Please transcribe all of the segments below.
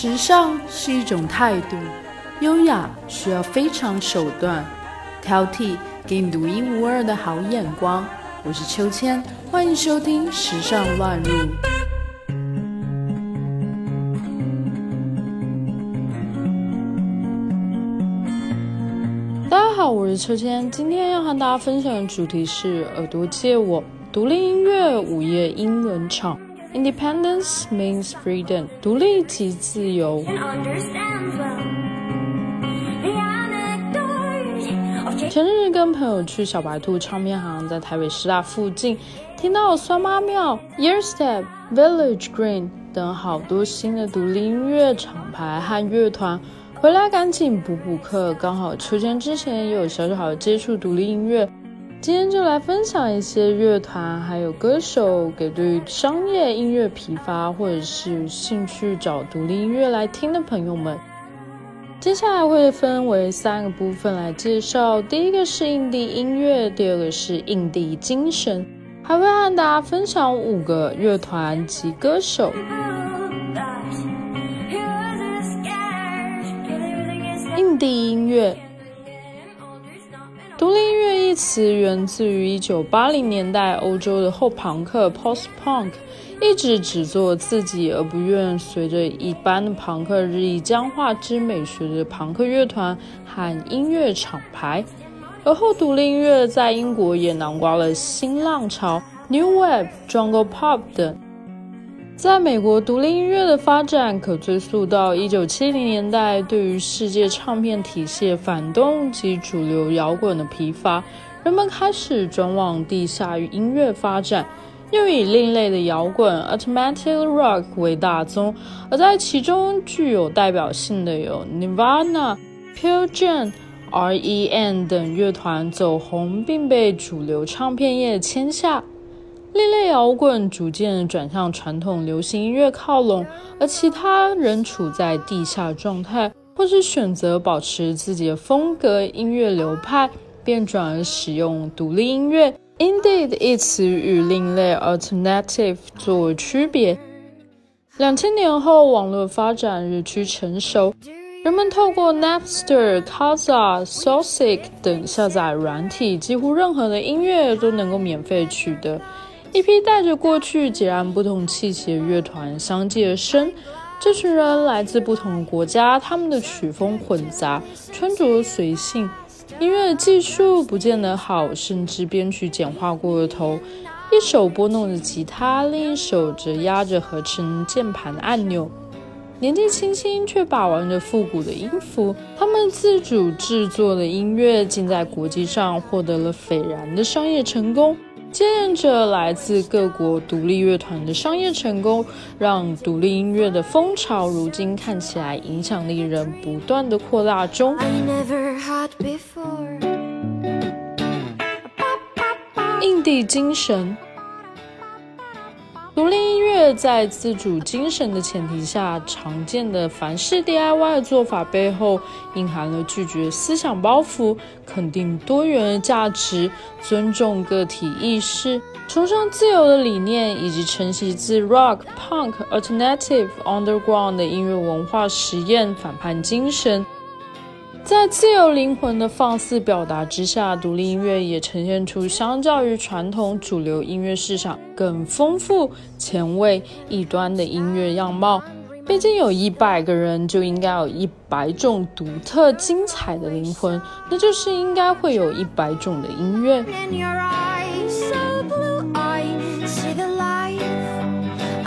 时尚是一种态度，优雅需要非常手段，挑剔给你独一无二的好眼光。我是秋千，欢迎收听《时尚乱入》。大家好，我是秋千，今天要和大家分享的主题是耳朵借我独立音乐午夜英文场。Independence means freedom，独立即自由。前日跟朋友去小白兔唱片行，在台北师大附近听到酸妈庙、Yearstep、Village Green 等好多新的独立音乐厂牌和乐团，回来赶紧补补课。刚好秋天之前也有小小的接触独立音乐。今天就来分享一些乐团还有歌手给对商业音乐疲乏或者是有兴趣找独立音乐来听的朋友们。接下来会分为三个部分来介绍，第一个是印地音乐，第二个是印地精神，还会和大家分享五个乐团及歌手。印地音乐。独立音乐一词源自于一九八零年代欧洲的后朋克 （post-punk），一直只做自己而不愿随着一般的朋克日益僵化之美学的朋克乐团和音乐厂牌。而后独立音乐在英国也囊括了新浪潮 （new wave）、jungle pop 等。在美国，独立音乐的发展可追溯到一九七零年代，对于世界唱片体系反动及主流摇滚的疲乏，人们开始转往地下与音乐发展，又以另类的摇滚 （alternative rock） 为大宗。而在其中具有代表性的有 Nirvana、Pearl Jam、R.E.M. 等乐团走红，并被主流唱片业签下。另类摇滚逐渐转向传统流行音乐靠拢，而其他仍处在地下状态，或是选择保持自己的风格音乐流派，便转而使用独立音乐，indeed 一词与另类 （Alternative） 作为区别。两千年后，网络发展日趋成熟，人们透过 Napster、Kazaa、Sausic 等下载软体，几乎任何的音乐都能够免费取得。一批带着过去截然不同气息的乐团相继而生。这群人来自不同的国家，他们的曲风混杂，穿着随性，音乐技术不见得好，甚至编曲简化过了头。一手拨弄着吉他，另一手则压着合成键盘按钮。年纪轻轻却把玩着复古的音符，他们自主制作的音乐竟在国际上获得了斐然的商业成功。接连着来自各国独立乐团的商业成功，让独立音乐的风潮如今看起来影响力仍不断的扩大中。印地精神。在自主精神的前提下，常见的凡事 DIY 做法背后，隐含了拒绝思想包袱、肯定多元的价值、尊重个体意识、崇尚自由的理念，以及承袭自 Rock、Punk、Alternative、Underground 的音乐文化实验反叛精神。在自由灵魂的放肆表达之下，独立音乐也呈现出相较于传统主流音乐市场更丰富、前卫、异端的音乐样貌。毕竟有一百个人，就应该有一百种独特、精彩的灵魂，那就是应该会有一百种的音乐。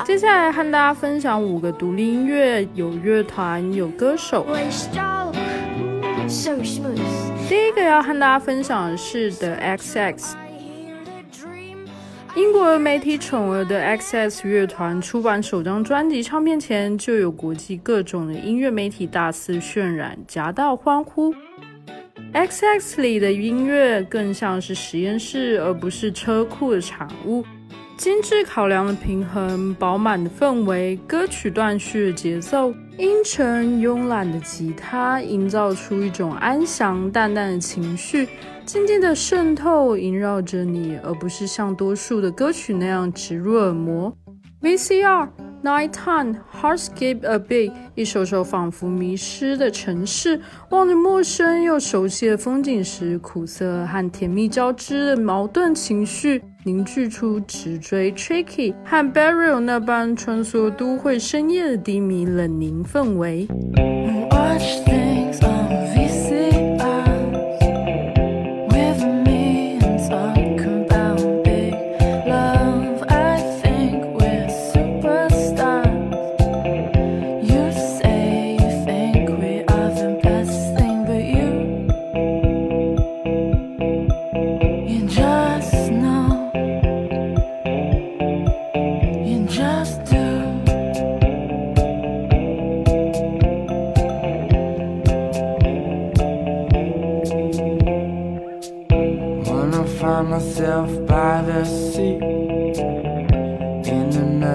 接下来和大家分享五个独立音乐，有乐团，有歌手。第一个要和大家分享的是 The XX，英国媒体宠儿的 XX 乐团出版首张专辑唱片前，就有国际各种的音乐媒体大肆渲染，夹道欢呼。XX 里的音乐更像是实验室，而不是车库的产物。精致考量的平衡，饱满的氛围，歌曲断续的节奏，阴沉慵懒的吉他，营造出一种安详淡淡的情绪，静静的渗透萦绕着你，而不是像多数的歌曲那样植入耳膜。VCR Nighttime, Hardscape a Bay，一首首仿佛迷失的城市，望着陌生又熟悉的风景时，苦涩和甜蜜交织的矛盾情绪凝聚出直追 Tricky 和 Burial 那般穿梭都会深夜的低迷冷凝氛围。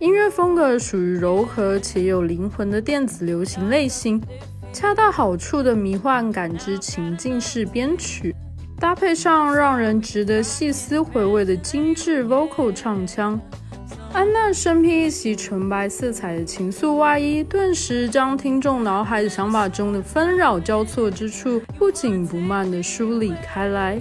音乐风格属于柔和且有灵魂的电子流行类型，恰到好处的迷幻感之情境式编曲，搭配上让人值得细思回味的精致 vocal 唱腔。安娜身披一袭纯白色彩的情愫外衣，顿时将听众脑海的想法中的纷扰交错之处不紧不慢地梳理开来。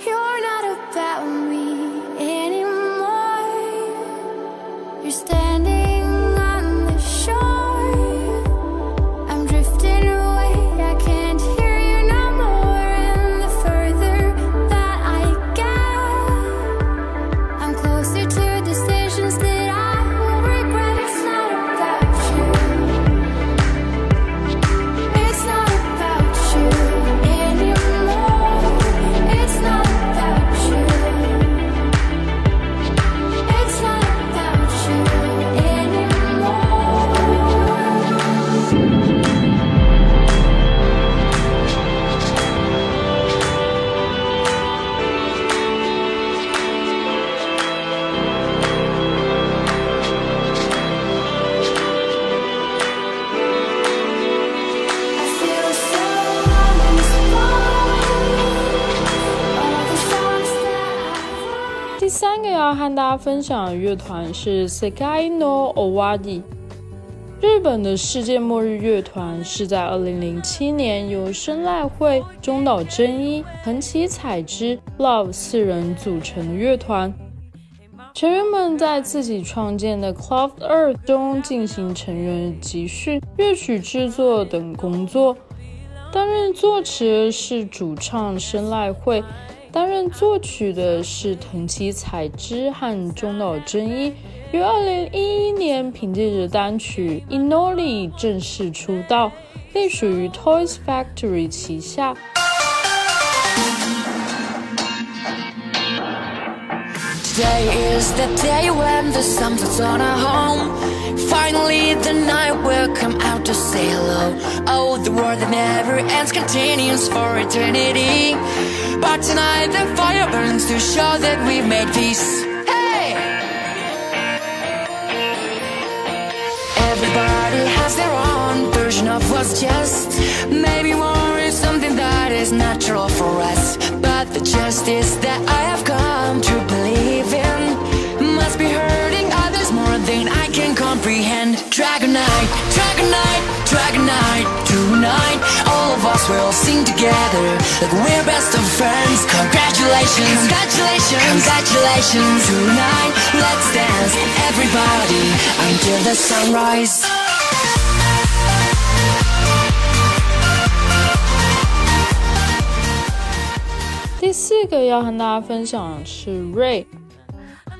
要和大家分享的乐团是 Sekai no Owadi，日本的世界末日乐团是在2007年由生濑会、中岛真一、横崎彩之、Love 四人组成的乐团。成员们在自己创建的 Cloud Earth 中进行成员集训、乐曲制作等工作。担任作词是主唱生濑会。担任作曲的是藤崎彩之和中岛真一，于二零一一年凭借着单曲《Inori》正式出道，隶属于 Toys Factory 旗下。Today is the day when the sun puts on a home. Finally, the night will come out to say hello. Oh, the world that never ends continues for eternity. But tonight, the fire burns to show that we've made peace. Hey! Everybody has their own version of what's just. Maybe war is something that is natural for us. But the justice that I of us will sing together like we're best of friends. Congratulations, congratulations, congratulations. Tonight, let's dance, everybody, until the sunrise. Ray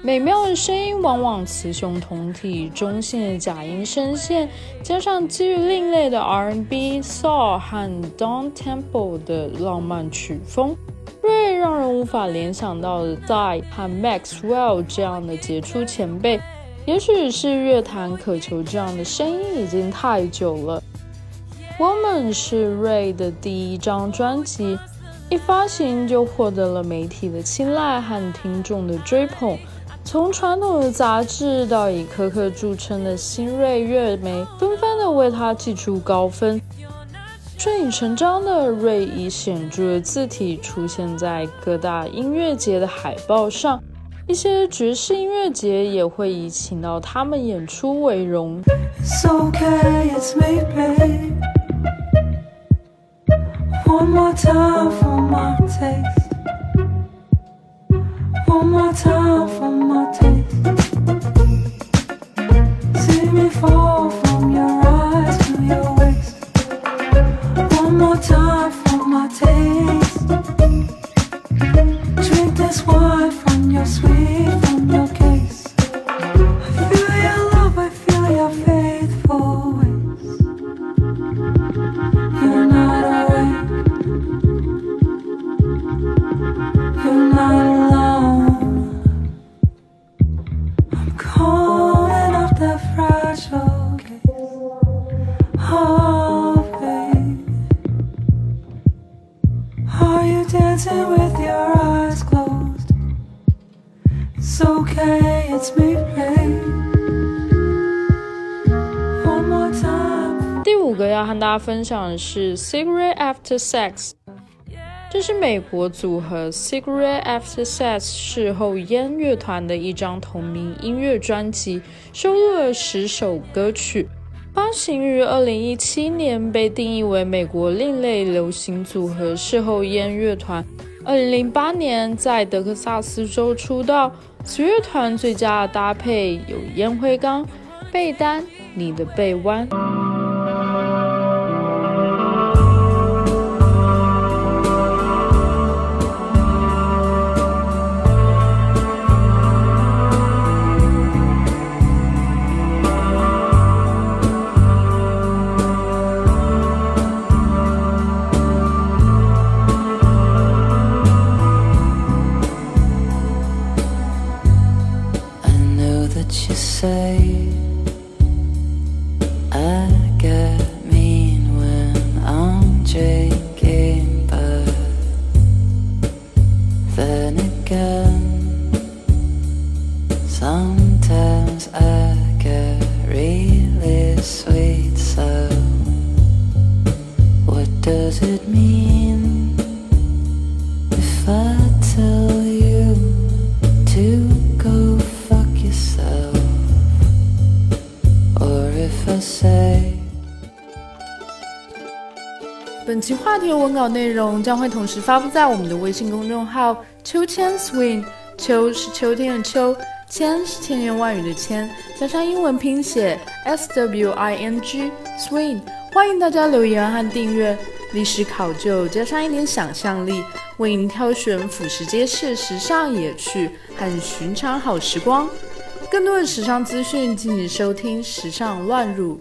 美妙的声音往往雌雄同体，中性的假音声线，加上基于另类的 R&B、Soul 和 Down Tempo 的浪漫曲风瑞让人无法联想到的 Die 和 Maxwell 这样的杰出前辈。也许是乐坛渴求这样的声音已经太久了。《Woman》是 Ray 的第一张专辑，一发行就获得了媒体的青睐和听众的追捧。从传统的杂志到以苛刻著称的新锐乐媒，纷纷的为他寄出高分。顺理成章的，瑞以显著的字体出现在各大音乐节的海报上，一些爵士音乐节也会以请到他们演出为荣。One more time for my taste. for my time, for my taste. See me fall. 第五个要和大家分享的是《Cigarette After Sex》，这是美国组合 Cigarette After Sex 事后烟乐团的一张同名音乐专辑，收录了十首歌曲。发行于二零一七年，被定义为美国另类流行组合事后烟乐团。二零零八年在德克萨斯州出道，此乐团最佳的搭配有烟灰缸、被单、你的被弯。本期话题的文稿内容将会同时发布在我们的微信公众号“秋千 swing”，秋是秋天的秋，千是千言万语的千，加上英文拼写 s w i n g swing。欢迎大家留言和订阅，历史考究加上一点想象力，为您挑选俯拾皆是时尚野趣和寻常好时光。更多的时尚资讯，敬请收听《时尚乱入》。